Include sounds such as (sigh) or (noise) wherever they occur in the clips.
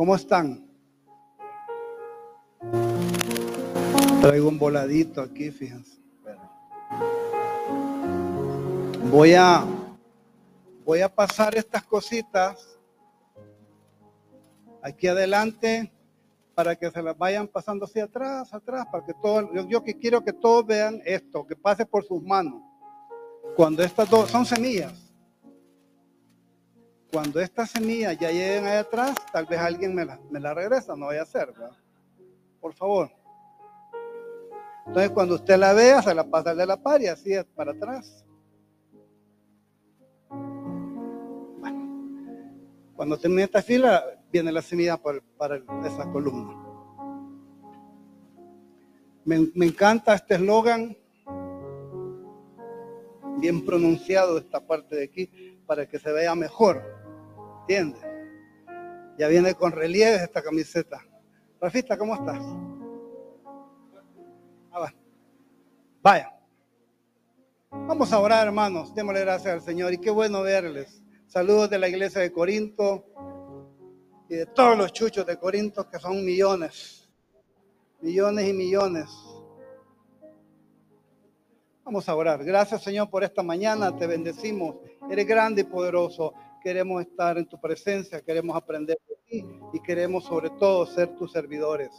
¿Cómo están? Traigo un voladito aquí, fíjense. Voy a voy a pasar estas cositas aquí adelante para que se las vayan pasando hacia atrás, atrás, para que todo, yo, yo que quiero que todos vean esto, que pase por sus manos. Cuando estas dos son semillas, cuando estas semillas ya lleguen ahí atrás, tal vez alguien me la, regresa, no vaya a ser, ¿verdad? Por favor. Entonces, cuando usted la vea, se la pasa de la par y así es para atrás. Bueno, cuando termine esta fila, viene la semilla para, para esa columna. Me, me encanta este eslogan, bien pronunciado esta parte de aquí, para que se vea mejor. Ya viene con relieves esta camiseta. Rafita, ¿cómo estás? Ah, Vaya. Vamos a orar, hermanos. Démosle gracias al Señor. Y qué bueno verles. Saludos de la iglesia de Corinto y de todos los chuchos de Corinto, que son millones. Millones y millones. Vamos a orar. Gracias, Señor, por esta mañana. Te bendecimos. Eres grande y poderoso queremos estar en tu presencia, queremos aprender de ti y queremos sobre todo ser tus servidores,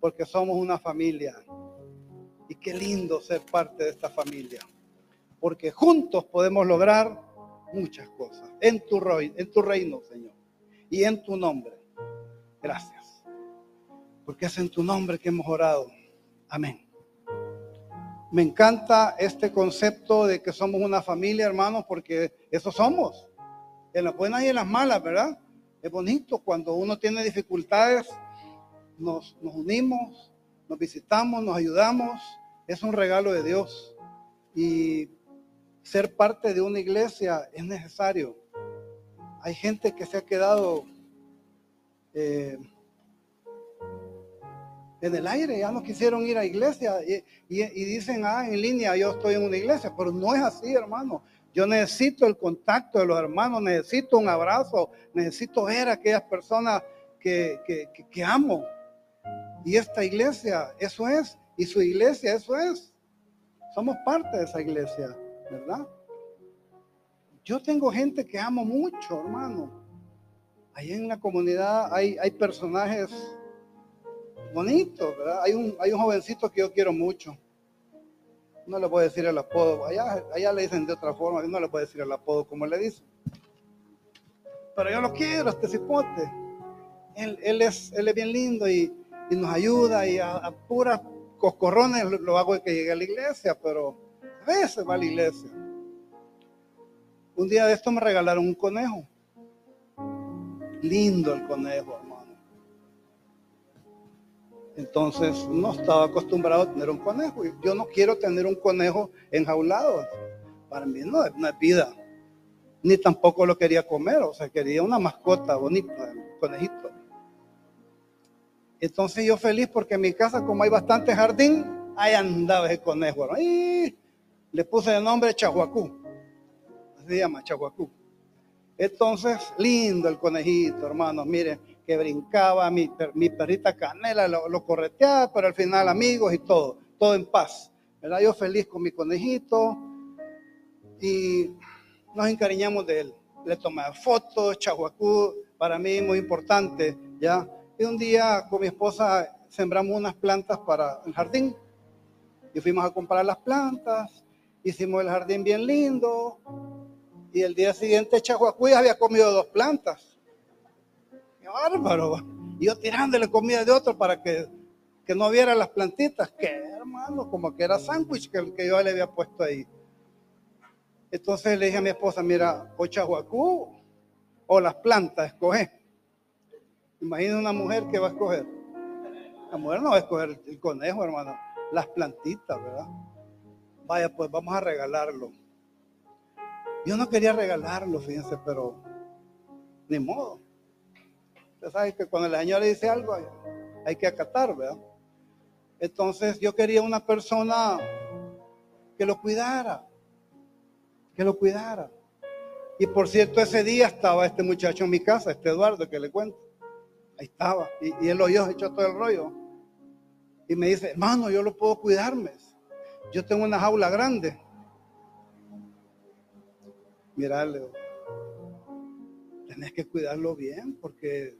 porque somos una familia. Y qué lindo ser parte de esta familia, porque juntos podemos lograr muchas cosas en tu, en tu reino, Señor, y en tu nombre. Gracias, porque es en tu nombre que hemos orado. Amén. Me encanta este concepto de que somos una familia, hermanos, porque eso somos en las buenas y en las malas, ¿verdad? Es bonito cuando uno tiene dificultades, nos, nos unimos, nos visitamos, nos ayudamos. Es un regalo de Dios. Y ser parte de una iglesia es necesario. Hay gente que se ha quedado eh, en el aire, ya no quisieron ir a iglesia y, y, dicen, ah, en línea yo estoy en una iglesia, pero no es así, hermano. Yo necesito el contacto de los hermanos, necesito un abrazo, necesito ver a aquellas personas que, que, amo. Y esta iglesia, eso es. Y su iglesia, eso es. Somos parte de esa iglesia, ¿verdad? Yo tengo gente que amo mucho, hermano. Ahí en la comunidad hay, hay personajes bonitos, ¿verdad? Hay un, hay un jovencito que yo quiero mucho no le puedo decir el apodo. Allá, allá le dicen de otra forma, no le puedo decir el apodo como le dicen. Pero yo lo quiero, este cipote. Él, él, es, él es bien lindo y, y nos ayuda y a, a puras coscorrones lo, hago de que llegue a la iglesia, pero a veces va a la iglesia. Un día de esto me regalaron un conejo. Lindo el conejo, entonces no estaba acostumbrado a tener un conejo. Yo no quiero tener un conejo enjaulado. Para mí no, es una vida. Ni tampoco lo quería comer, o sea, quería una mascota bonita, un conejito. Entonces yo feliz porque en mi casa, como hay bastante jardín, ahí andaba ese conejo. Y le puse el nombre Chahuacú. Así se llama, Chahuacú. Entonces, lindo el conejito, hermanos. Miren, que brincaba, mi, mi perrita Canela lo, correteaba, pero al final amigos y todo, todo en paz. ¿verdad? Yo feliz con mi conejito y nos encariñamos de él. Le tomé fotos, chahuacú, para mí muy importante, ¿ya? Y un día con mi esposa sembramos unas plantas para el jardín y fuimos a comprar las plantas, hicimos el jardín bien lindo y el día siguiente Chahuacú había comido dos plantas bárbaro. Y yo tirándole comida de otro para que, que no viera las plantitas. Que hermano, como que era sándwich que, que yo le había puesto ahí. Entonces le dije a mi esposa, mira, o chahuacú o las plantas, escoge. Imagina una mujer que va a escoger. La mujer no va a escoger el conejo, hermano. Las plantitas, ¿verdad? Vaya, pues vamos a regalarlo. Yo no quería regalarlo, fíjense, pero ni modo. Usted que cuando el Señor le dice algo hay que acatar, ¿verdad? Entonces yo quería una persona que lo cuidara, que lo cuidara. Y por cierto, ese día estaba este muchacho en mi casa, este Eduardo que le cuento. Ahí estaba. Y, él oyó, echó todo el rollo. Y me dice, hermano, yo lo puedo cuidarme. Yo tengo una jaula grande. Mira, tenés que cuidarlo bien porque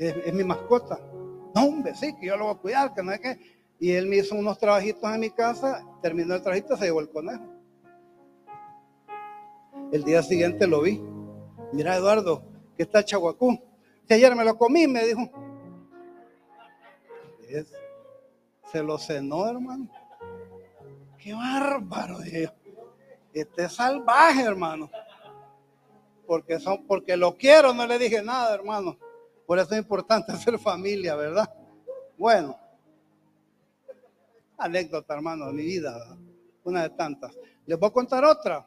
es, mi mascota. No, hombre, sí, que yo lo voy a cuidar, que no es que. Y él me hizo unos trabajitos en mi casa, terminó el trabajito, se llevó el conejo. El día siguiente lo vi. Mira, Eduardo, que está Chahuacú. Que ayer me lo comí, me dijo. Se lo cenó, hermano. Qué bárbaro, Dios. Este es salvaje, hermano. Porque, son, porque lo quiero, no le dije nada, hermano. Por eso es importante (laughs) ser familia, ¿verdad? Bueno, anécdota, hermano, de mi vida, una de tantas. Les voy a contar otra.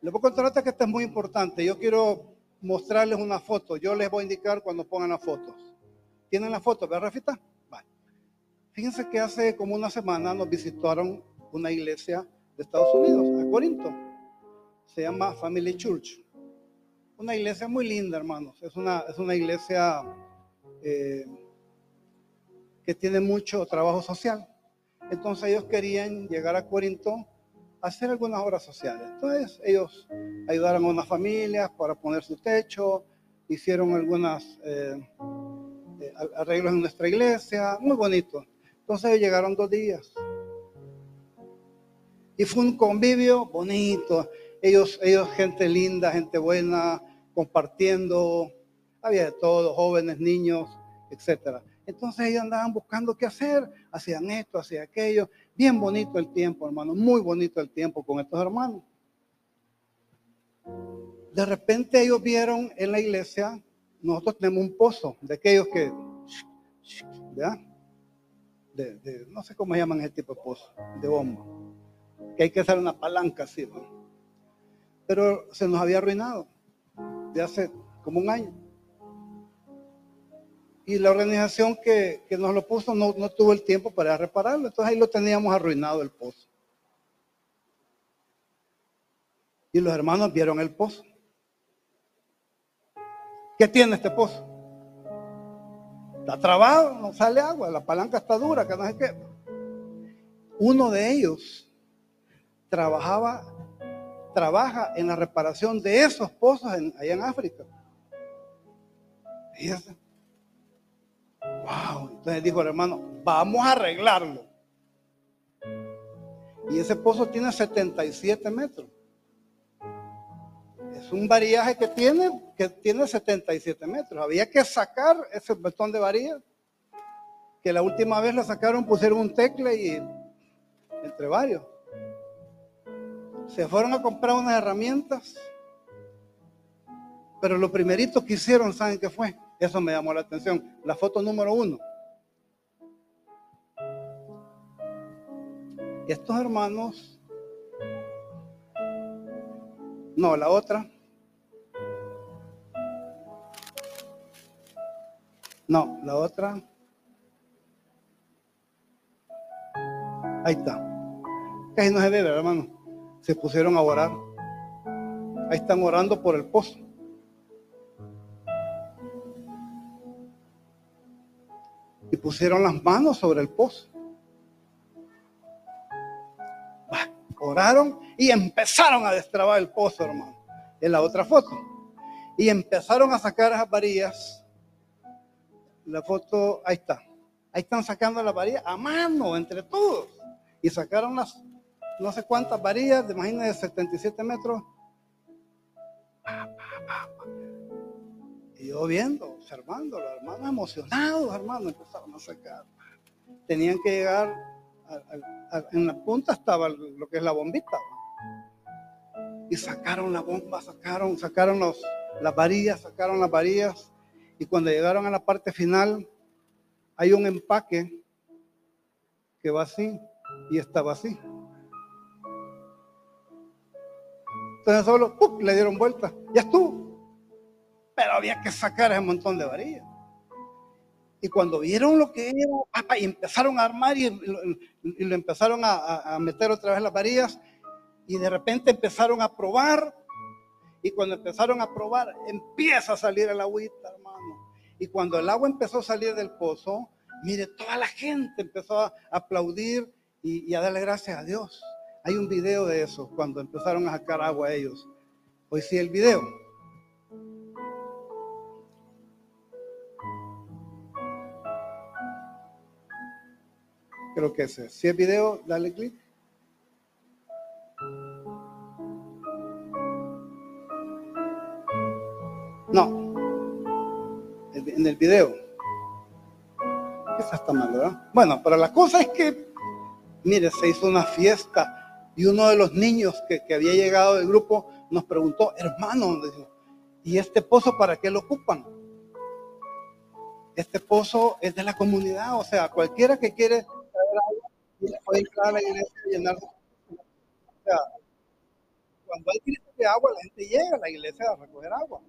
Les voy a contar otra que esta es muy importante. Yo quiero mostrarles una foto. Yo les voy a indicar cuando pongan las fotos. ¿Tienen la foto, verdad, Rafita? Vale. Fíjense que hace como una semana nos visitaron una iglesia de Estados Unidos, a Corinto. Se llama Family Church. Una iglesia muy linda, hermanos. Es una, es una iglesia eh, que tiene mucho trabajo social. Entonces ellos querían llegar a Corinto a hacer algunas obras sociales. Entonces ellos ayudaron a unas familias para poner su techo, hicieron algunos eh, eh, arreglos en nuestra iglesia, muy bonito. Entonces ellos llegaron dos días. Y fue un convivio bonito. Ellos, ellos, gente linda, gente buena, compartiendo. Había de todo, jóvenes, niños, etc. Entonces ellos andaban buscando qué hacer, hacían esto, hacían aquello. Bien bonito el tiempo, hermano, muy bonito el tiempo con estos hermanos. De repente ellos vieron en la iglesia, nosotros tenemos un pozo de aquellos que, ¿ya? De, no sé cómo llaman ese tipo de pozo, de bomba que hay que hacer una palanca así. Pero se nos había arruinado de hace como un año. Y la organización que, nos lo puso no, no, tuvo el tiempo para repararlo. Entonces ahí lo teníamos arruinado el pozo. Y los hermanos vieron el pozo. ¿Qué tiene este pozo? Está trabado, no sale agua, la palanca está dura, que no sé qué. Uno de ellos trabajaba, trabaja en la reparación de esos pozos allá en África. Wow. Entonces dijo el hermano, vamos a arreglarlo. Y ese pozo tiene 77 metros. Es un variaje que tiene, que tiene 77 metros. Había que sacar ese betón de varilla, que la última vez lo sacaron, pusieron un tecle y entre varios se fueron a comprar unas herramientas, pero lo primerito que hicieron, ¿saben qué fue? Eso me llamó la atención. La foto número uno. Estos hermanos, no, la otra. No, la otra. Ahí está. Casi no se ve, hermano se pusieron a orar. Ahí están orando por el pozo. Y pusieron las manos sobre el pozo. Oraron y empezaron a destrabar el pozo, hermano. En la otra foto. Y empezaron a sacar esas varillas. La foto, ahí está. Ahí están sacando las varillas a mano, entre todos. Y sacaron las no sé cuántas varillas, de 77 metros. Y yo viendo, observando, los hermanos emocionados, hermanos, empezaron a sacar. Tenían que llegar, en la punta estaba lo que es la bombita. Y sacaron la bomba, sacaron, sacaron los, las varillas, sacaron las varillas. Y cuando llegaron a la parte final, hay un empaque que va así y estaba así. Entonces solo le dieron vuelta. Ya estuvo. Pero había que sacar ese montón de varillas. Y cuando vieron lo que era, y empezaron a armar y, lo empezaron a, meter otra vez las varillas, y de repente empezaron a probar, y cuando empezaron a probar, empieza a salir el agüita, hermano. Y cuando el agua empezó a salir del pozo, mire, toda la gente empezó a aplaudir y, y a darle gracias a Dios. Hay un video de eso, cuando empezaron a sacar agua ellos. Hoy sí el video. Creo que ese. Si es video, dale clic. No. En el video. Esa está mal, ¿verdad? Bueno, pero la cosa es que, mire, se hizo una fiesta y uno de los niños que, había llegado del grupo nos preguntó, hermano, ¿y este pozo para qué lo ocupan? Este pozo es de la comunidad, o sea, cualquiera que quiere puede entrar a la iglesia y llenar. O sea, cuando hay crisis de agua, la gente llega a la iglesia a recoger agua.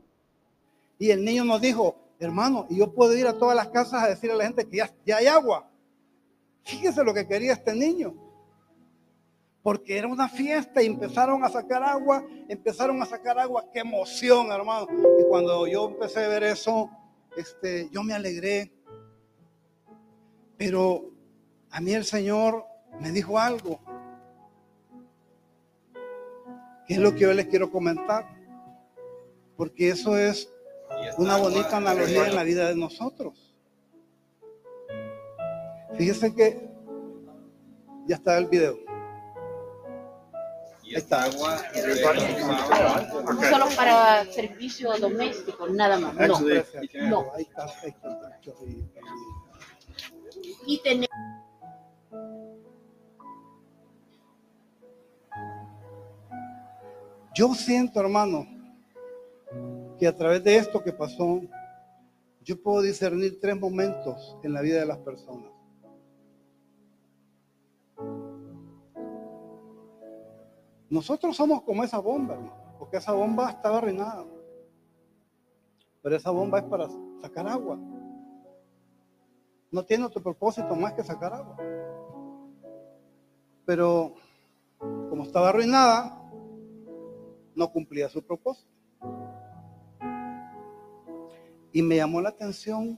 Y el niño nos dijo, hermano, y yo puedo ir a todas las casas a decir a la gente que ya, ya hay agua. Fíjese lo que quería este niño. Porque era una fiesta y empezaron a sacar agua, empezaron a sacar agua, qué emoción, hermano. Y cuando yo empecé a ver eso, este, yo me alegré. Pero a mí el Señor me dijo algo. ¿Qué es lo que yo les quiero comentar? Porque eso es una bonita analogía en la vida de nosotros. Fíjense que ya está el video. Ahí está. Solo para servicio doméstico, nada más. No, no. Y tenemos Yo siento, hermano, que a través de esto que pasó, yo puedo discernir tres momentos en la vida de las personas. Nosotros somos como esa bomba, porque esa bomba estaba arruinada. Pero esa bomba es para sacar agua. No tiene otro propósito más que sacar agua. Pero como estaba arruinada, no cumplía su propósito. Y me llamó la atención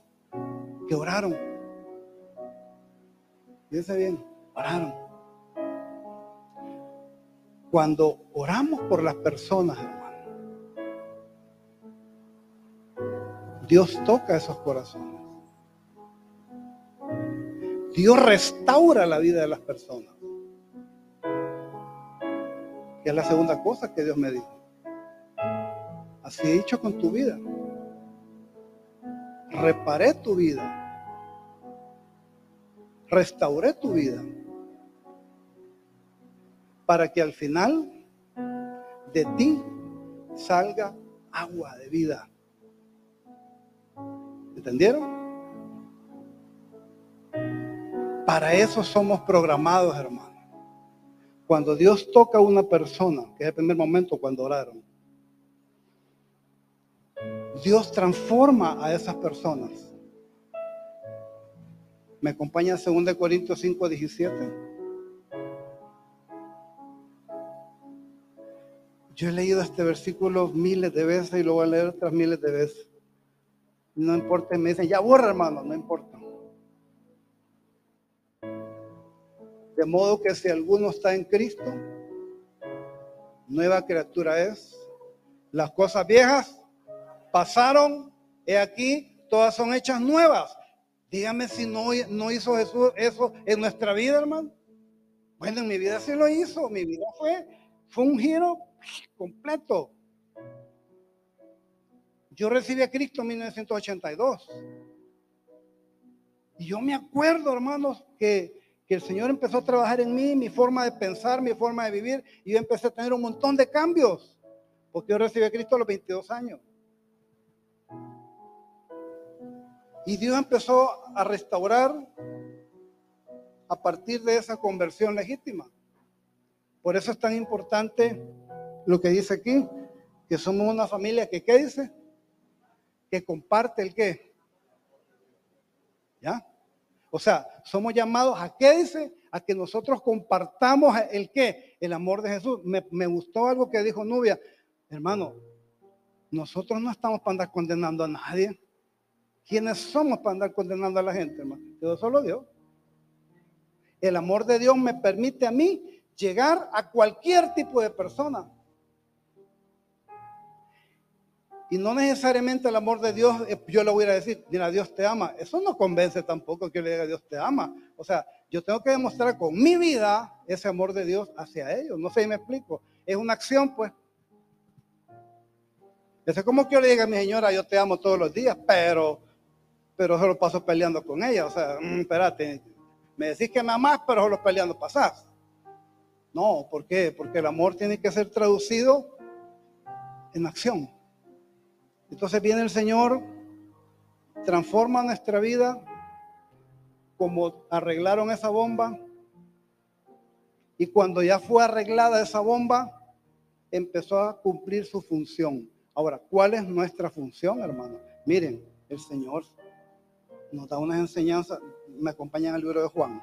que oraron. Fíjense bien, oraron. Cuando oramos por las personas, hermano, Dios toca esos corazones. Dios restaura la vida de las personas es la segunda cosa que Dios me dijo. Así he dicho con tu vida. Reparé tu vida. Restauré tu vida. Para que al final de ti salga agua de vida. ¿Entendieron? Para eso somos programados, hermanos. Cuando Dios toca a una persona, que es el primer momento cuando oraron, Dios transforma a esas personas. ¿Me acompaña 2 Corintios 5, 17? Yo he leído este versículo miles de veces y lo voy a leer otras miles de veces. No importa, me dicen, ya borra hermano, no importa. De modo que si alguno está en Cristo, nueva criatura es. Las cosas viejas pasaron, he aquí, todas son hechas nuevas. Dígame si no, no hizo Jesús eso en nuestra vida, hermano. Bueno, en mi vida sí lo hizo. Mi vida fue, fue un giro completo. Yo recibí a Cristo en 1982. Y yo me acuerdo, hermanos, que que el Señor empezó a trabajar en mí, mi forma de pensar, mi forma de vivir, y yo empecé a tener un montón de cambios, porque yo recibí a Cristo a los 22 años. Y Dios empezó a restaurar a partir de esa conversión legítima. Por eso es tan importante lo que dice aquí, que somos una familia que, ¿qué dice? Que comparte el qué. ¿Ya? O sea, somos llamados a qué dice? A que nosotros compartamos el qué? El amor de Jesús. Me, gustó algo que dijo Nubia. Hermano, nosotros no estamos para andar condenando a nadie. ¿Quiénes somos para andar condenando a la gente, hermano? Dios solo Dios. El amor de Dios me permite a mí llegar a cualquier tipo de persona. Y no necesariamente el amor de Dios, eh, yo le voy a decir, mira, Dios te ama. Eso no convence tampoco que le diga Dios te ama. O sea, yo tengo que demostrar con mi vida ese amor de Dios hacia ellos. No sé si me explico. Es una acción, pues. Es como que yo le diga a mi señora, yo te amo todos los días, pero, pero solo paso peleando con ella. O sea, mm, espérate, me decís que me amas, pero solo peleando pasás. No, ¿por qué? Porque el amor tiene que ser traducido en acción. Entonces viene el Señor, transforma nuestra vida como arreglaron esa bomba. Y cuando ya fue arreglada esa bomba, empezó a cumplir su función. Ahora, ¿cuál es nuestra función, hermano? Miren, el Señor nos da unas enseñanzas, me acompañan al libro de Juan.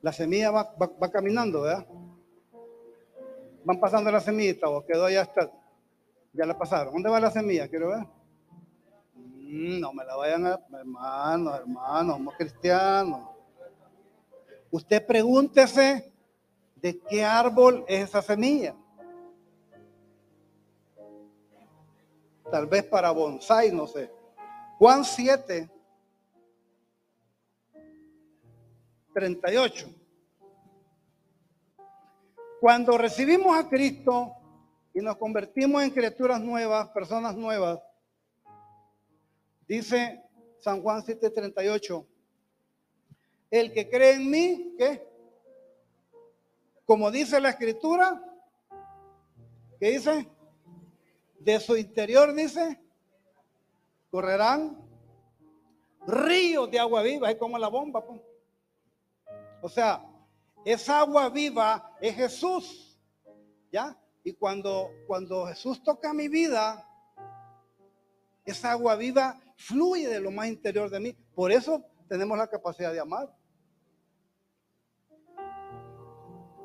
La semilla va, va caminando, ¿verdad? Van pasando la semillita o quedó ya hasta, ya la pasaron. ¿Dónde va la semilla? Quiero ver. Mm, no me la vayan a, hermano, hermano, somos cristianos. Usted pregúntese de qué árbol es esa semilla. Tal vez para bonsai, no sé. Juan 7, 38. Cuando recibimos a Cristo y nos convertimos en criaturas nuevas, personas nuevas, dice San Juan 7:38, el que cree en mí, ¿qué? Como dice la escritura, ¿qué dice? De su interior dice, correrán ríos de agua viva, es como la bomba. Pues. O sea, esa agua viva es Jesús. ¿Ya? Y cuando, cuando Jesús toca mi vida, esa agua viva fluye de lo más interior de mí. Por eso tenemos la capacidad de amar.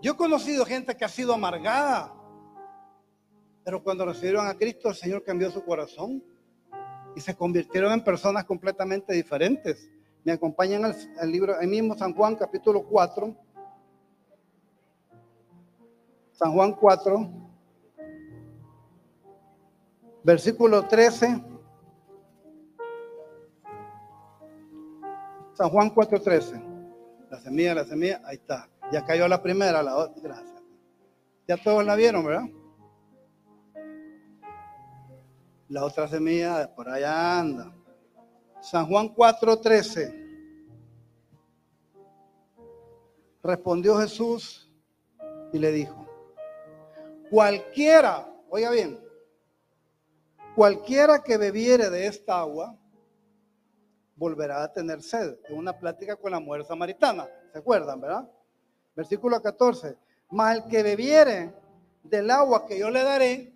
Yo he conocido gente que ha sido amargada, pero cuando recibieron a Cristo, el Señor cambió su corazón y se convirtieron en personas completamente diferentes. Me acompañan al, libro, el mismo San Juan, capítulo 4 San Juan 4, versículo 13. San Juan 4, 13. La semilla, la semilla, ahí está. Ya cayó la primera, la otra. Gracias. Ya todos la vieron, ¿verdad? La otra semilla por allá anda. San Juan 4, 13. Respondió Jesús y le dijo, Cualquiera, oiga bien, cualquiera que bebiere de esta agua volverá a tener sed. En una plática con la mujer samaritana, ¿se acuerdan, verdad? Versículo 14. Mas el que bebiere del agua que yo le daré,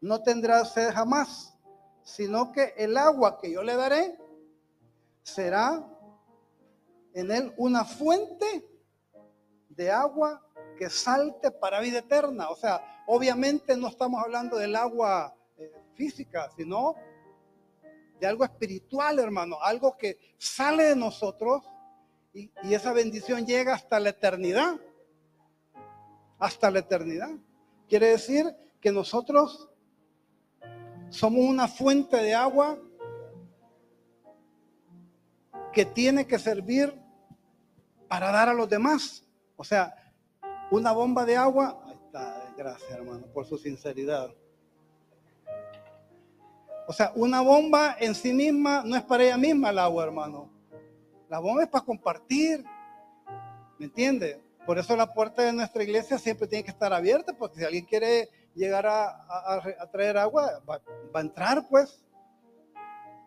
no tendrá sed jamás, sino que el agua que yo le daré será en él una fuente de agua que salte para vida eterna. O sea, obviamente no estamos hablando del agua eh, física, sino de algo espiritual, hermano, algo que sale de nosotros y, y esa bendición llega hasta la eternidad. Hasta la eternidad. Quiere decir que nosotros somos una fuente de agua que tiene que servir para dar a los demás. O sea, una bomba de agua, ahí está, gracias hermano, por su sinceridad. O sea, una bomba en sí misma no es para ella misma el agua, hermano. La bomba es para compartir. ¿Me entiende? Por eso la puerta de nuestra iglesia siempre tiene que estar abierta, porque si alguien quiere llegar a, traer agua, va, a entrar, pues.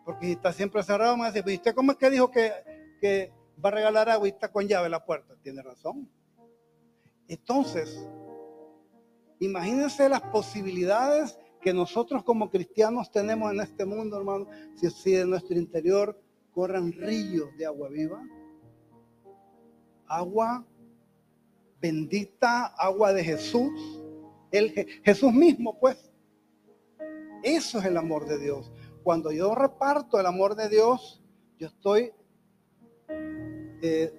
Porque si está siempre cerrado, me dice, ¿usted cómo es que dijo que va a regalar agua y está con llave la puerta? Tiene razón. Entonces, imagínense las posibilidades que nosotros como cristianos tenemos en este mundo, hermano, si, si de nuestro interior corren ríos de agua viva, agua bendita, agua de Jesús, el, Jesús mismo, pues. Eso es el amor de Dios. Cuando yo reparto el amor de Dios, yo estoy eh,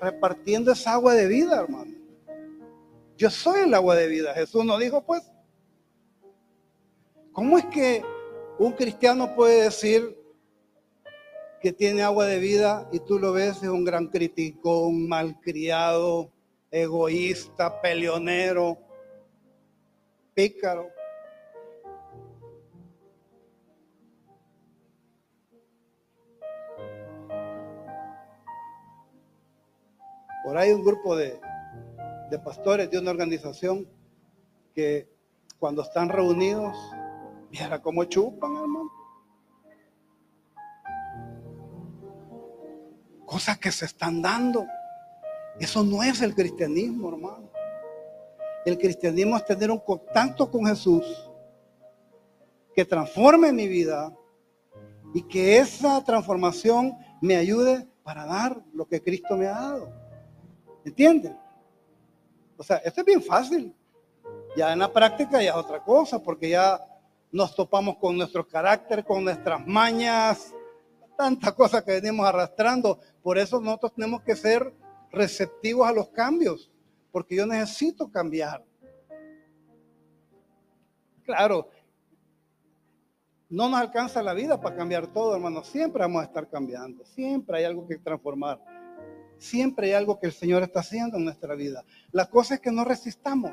repartiendo esa agua de vida, hermano. Yo soy el agua de vida. Jesús nos dijo, pues, ¿cómo es que un cristiano puede decir que tiene agua de vida y tú lo ves es un gran criticón, malcriado, egoísta, peleonero, pícaro? Por ahí un grupo de, pastores de una organización que cuando están reunidos, (laughs) mira cómo chupan, hermano. Cosas que se están dando. Eso no es el cristianismo, hermano. El cristianismo es tener un contacto con Jesús que transforme mi vida y que esa transformación me ayude para dar lo que Cristo me ha dado. ¿Entienden? O sea, esto es bien fácil. Ya en la práctica ya es otra cosa, porque ya nos topamos con nuestro carácter, con nuestras mañas, tantas cosas que venimos arrastrando. Por eso nosotros tenemos que ser receptivos a los cambios, porque yo necesito cambiar. Claro, no nos alcanza la vida para cambiar todo, hermano. Siempre vamos a estar cambiando, siempre hay algo que transformar. Siempre hay algo que el Señor está haciendo en nuestra vida. La cosa es que no resistamos.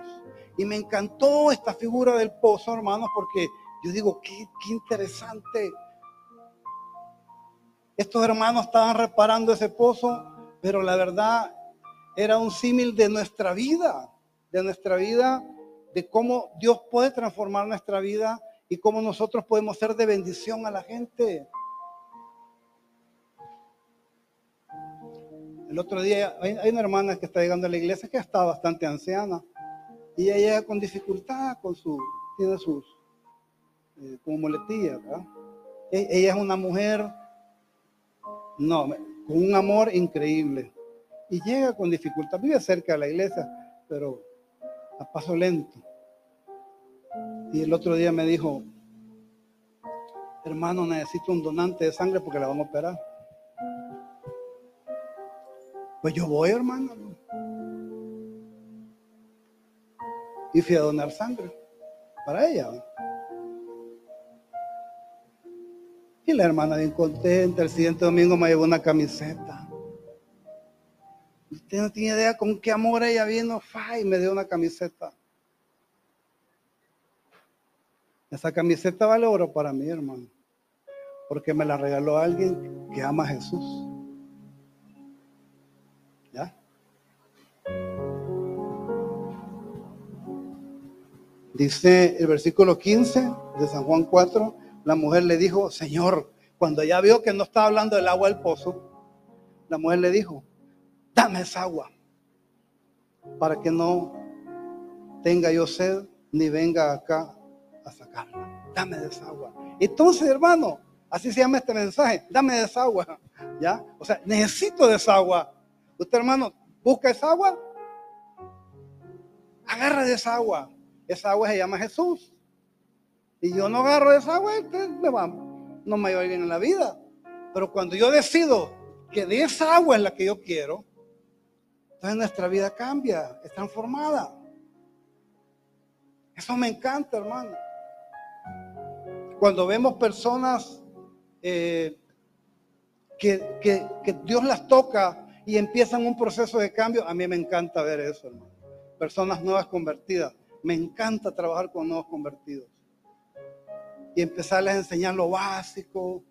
Y me encantó esta figura del pozo, hermanos, porque yo digo, qué, interesante. Estos hermanos estaban reparando ese pozo, pero la verdad era un símil de nuestra vida, de nuestra vida, de cómo Dios puede transformar nuestra vida y cómo nosotros podemos ser de bendición a la gente. El otro día hay, una hermana que está llegando a la iglesia que está bastante anciana y ella llega con dificultad, con su, tiene sus, eh, como muletillas, ¿verdad? E, ella es una mujer, no, con un amor increíble y llega con dificultad, vive cerca de la iglesia, pero a paso lento. Y el otro día me dijo, hermano, necesito un donante de sangre porque la vamos a operar. Pues yo voy, hermano. Y fui a donar sangre para ella. Y la hermana bien contenta, el siguiente domingo me llevó una camiseta. Usted no tiene idea con qué amor ella vino, y me dio una camiseta. Esa camiseta vale oro para mí, hermano, porque me la regaló alguien que ama a Jesús. Dice el versículo 15 de San Juan 4, la mujer le dijo, Señor, cuando ya vio que no estaba hablando del agua del pozo, la mujer le dijo, dame esa agua para que no tenga yo sed ni venga acá a sacarla. Dame de esa agua. Entonces, hermano, así se llama este mensaje, dame de esa agua. ¿Ya? O sea, necesito de esa agua. Usted, hermano, busca esa agua, agarra esa agua. Esa agua se llama Jesús. Y yo no agarro esa agua, me va, no me va a ir bien en la vida. Pero cuando yo decido que de esa agua es la que yo quiero, entonces nuestra vida cambia, es transformada. Eso me encanta, hermano. Cuando vemos personas eh, que Dios las toca y empiezan un proceso de cambio, a mí me encanta ver eso, hermano. Personas nuevas convertidas. Me encanta trabajar con nuevos convertidos. Y empezarles a enseñar lo básico,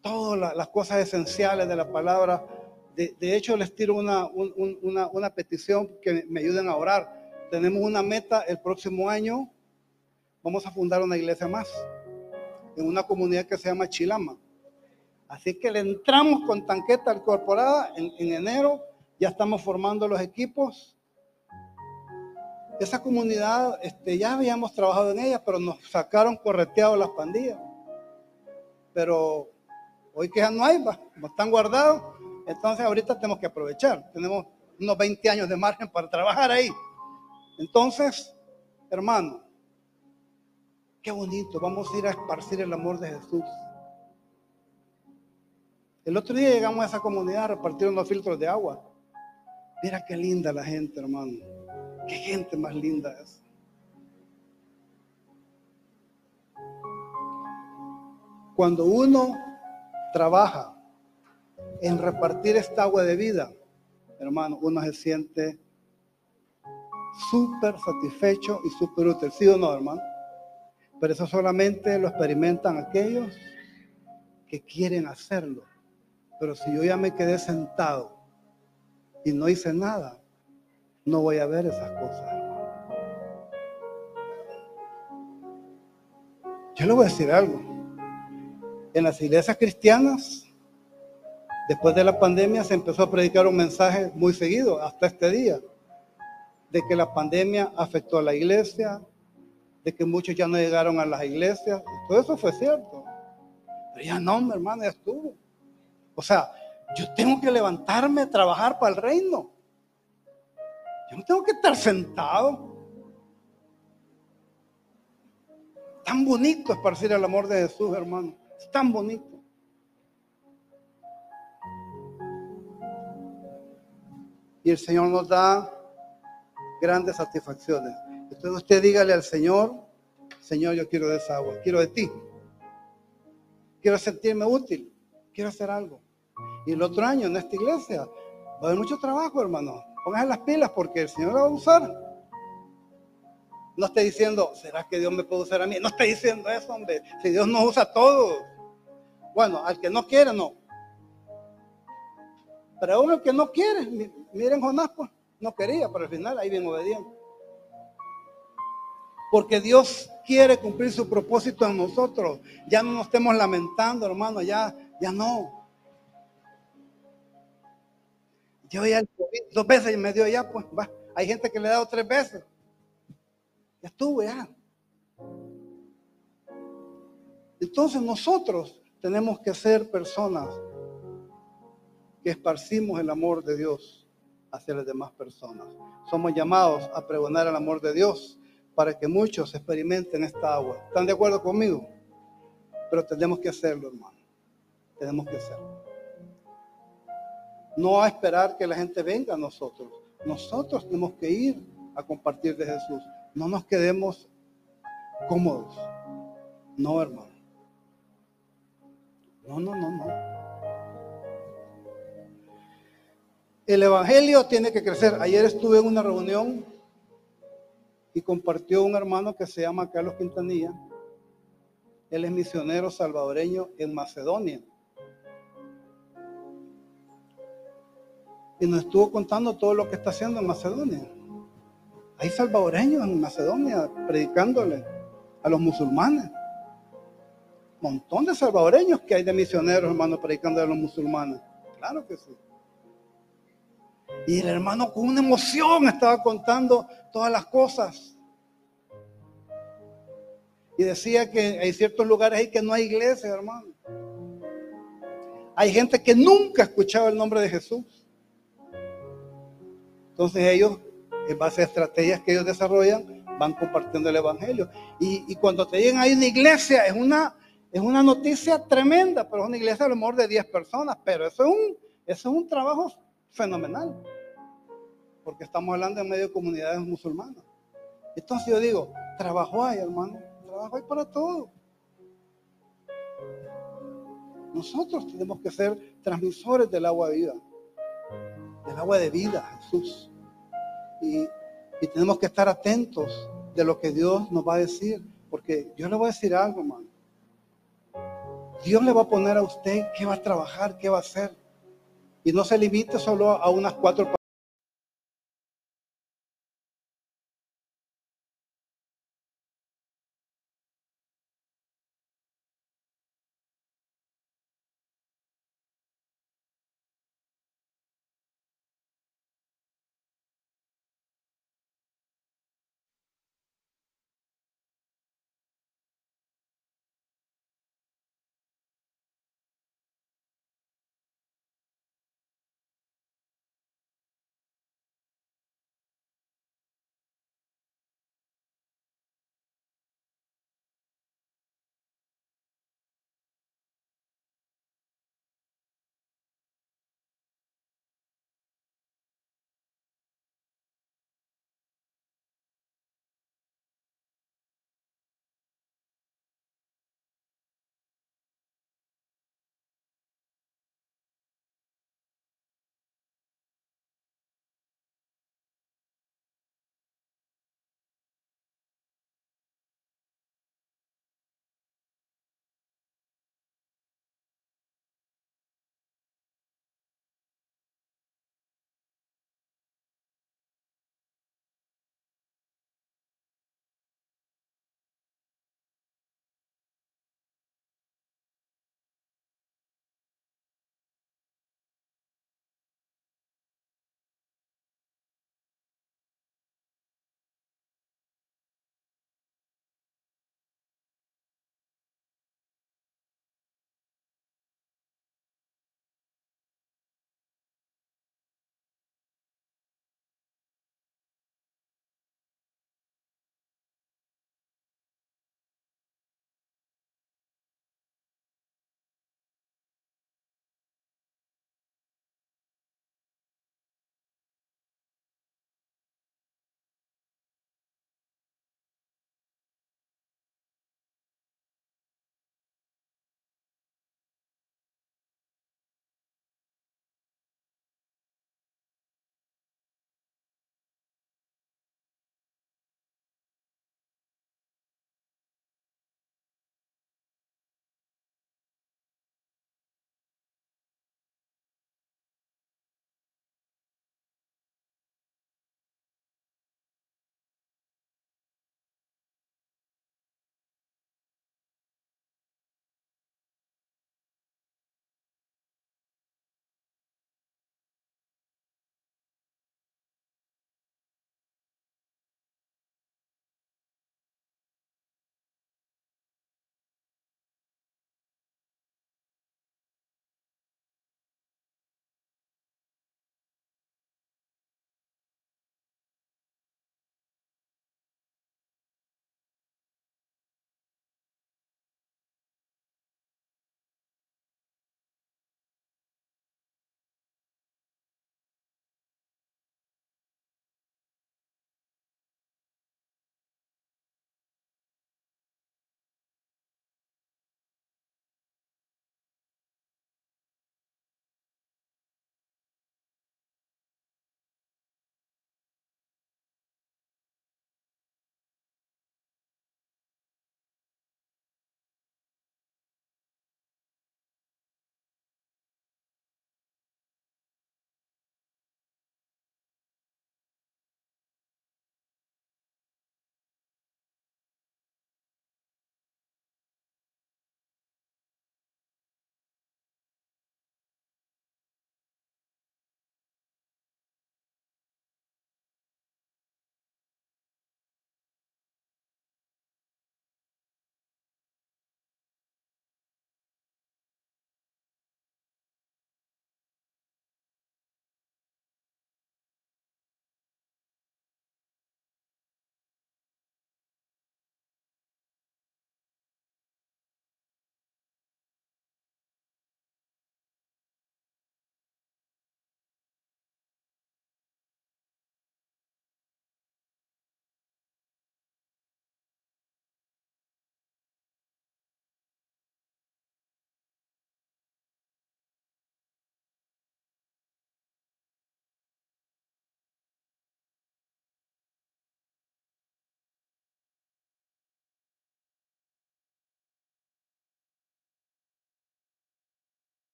todas las cosas esenciales de la palabra. De, hecho, les tiro una, una, petición que me ayuden a orar. Tenemos una meta el próximo año. Vamos a fundar una iglesia más en una comunidad que se llama Chilama. Así que le entramos con tanqueta incorporada en, en enero. Ya estamos formando los equipos esa comunidad, este, ya habíamos trabajado en ella, pero nos sacaron correteados las pandillas. Pero hoy que ya no hay, como están guardados, entonces ahorita tenemos que aprovechar. Tenemos unos 20 años de margen para trabajar ahí. Entonces, hermano, Qué bonito, vamos a ir a esparcir el amor de Jesús. El otro día llegamos a esa comunidad a repartir unos filtros de agua. Mira qué linda la gente, hermano. Qué gente más linda es. Cuando uno trabaja en repartir esta agua de vida, hermano, uno se siente súper satisfecho y súper útil. ¿Sí o no, hermano? Pero eso solamente lo experimentan aquellos que quieren hacerlo. Pero si yo ya me quedé sentado y no hice nada, no voy a ver esas cosas. Yo le voy a decir algo. En las iglesias cristianas, después de la pandemia, se empezó a predicar un mensaje muy seguido hasta este día, de que la pandemia afectó a la iglesia, de que muchos ya no llegaron a las iglesias. Todo eso fue cierto. Pero ya no, mi hermano, ya estuvo. O sea, yo tengo que levantarme trabajar para el reino. Yo no tengo que estar sentado. Tan bonito esparcir el amor de Jesús, hermano. Es tan bonito. Y el Señor nos da grandes satisfacciones. Entonces usted dígale al Señor, Señor, yo quiero de esa agua, quiero de ti. Quiero sentirme útil, quiero hacer algo. Y el otro año en esta iglesia va a haber mucho trabajo, hermano. Póngase las pilas porque el Señor la va a usar. No estoy diciendo, ¿será que Dios me puede usar a mí? No estoy diciendo eso, hombre. Si Dios nos usa a todos. Bueno, al que no quiere, no. Pero aún el que no quiere, miren Jonás, pues, no quería, pero al final ahí bien obediente. Porque Dios quiere cumplir su propósito en nosotros. Ya no nos estemos lamentando, hermano, ya, ya no. Yo ya dos veces y me dio ya, pues va. Hay gente que le ha dado tres veces. Ya estuve ya. Entonces nosotros tenemos que ser personas que esparcimos el amor de Dios hacia las demás personas. Somos llamados a pregonar el amor de Dios para que muchos experimenten esta agua. ¿Están de acuerdo conmigo? Pero tenemos que hacerlo, hermano. Tenemos que hacerlo. No a esperar que la gente venga a nosotros. Nosotros tenemos que ir a compartir de Jesús. No nos quedemos cómodos. No, hermano. No, no, no, no. El Evangelio tiene que crecer. Ayer estuve en una reunión y compartió un hermano que se llama Carlos Quintanilla. Él es misionero salvadoreño en Macedonia. Y nos estuvo contando todo lo que está haciendo en Macedonia. Hay salvadoreños en Macedonia predicándole a los musulmanes. Montón de salvadoreños que hay de misioneros, hermano, predicando a los musulmanes. Claro que sí. Y el hermano con una emoción estaba contando todas las cosas. Y decía que hay ciertos lugares ahí que no hay iglesia, hermano. Hay gente que nunca ha escuchado el nombre de Jesús. Entonces ellos, en base a estrategias que ellos desarrollan, van compartiendo el Evangelio. Y, cuando te llegan ahí una iglesia, es una, es una noticia tremenda, pero es una iglesia a lo mejor de 10 personas, pero eso es un, eso es un trabajo fenomenal, porque estamos hablando en medio de comunidades musulmanas. Entonces yo digo, trabajo hay, hermano, trabajo hay para todo. Nosotros tenemos que ser transmisores del agua viva, del agua de vida, Jesús. Y, tenemos que estar atentos de lo que Dios nos va a decir, porque Dios le va a decir algo, hermano. Dios le va a poner a usted qué va a trabajar, qué va a hacer. Y no se limite solo a unas cuatro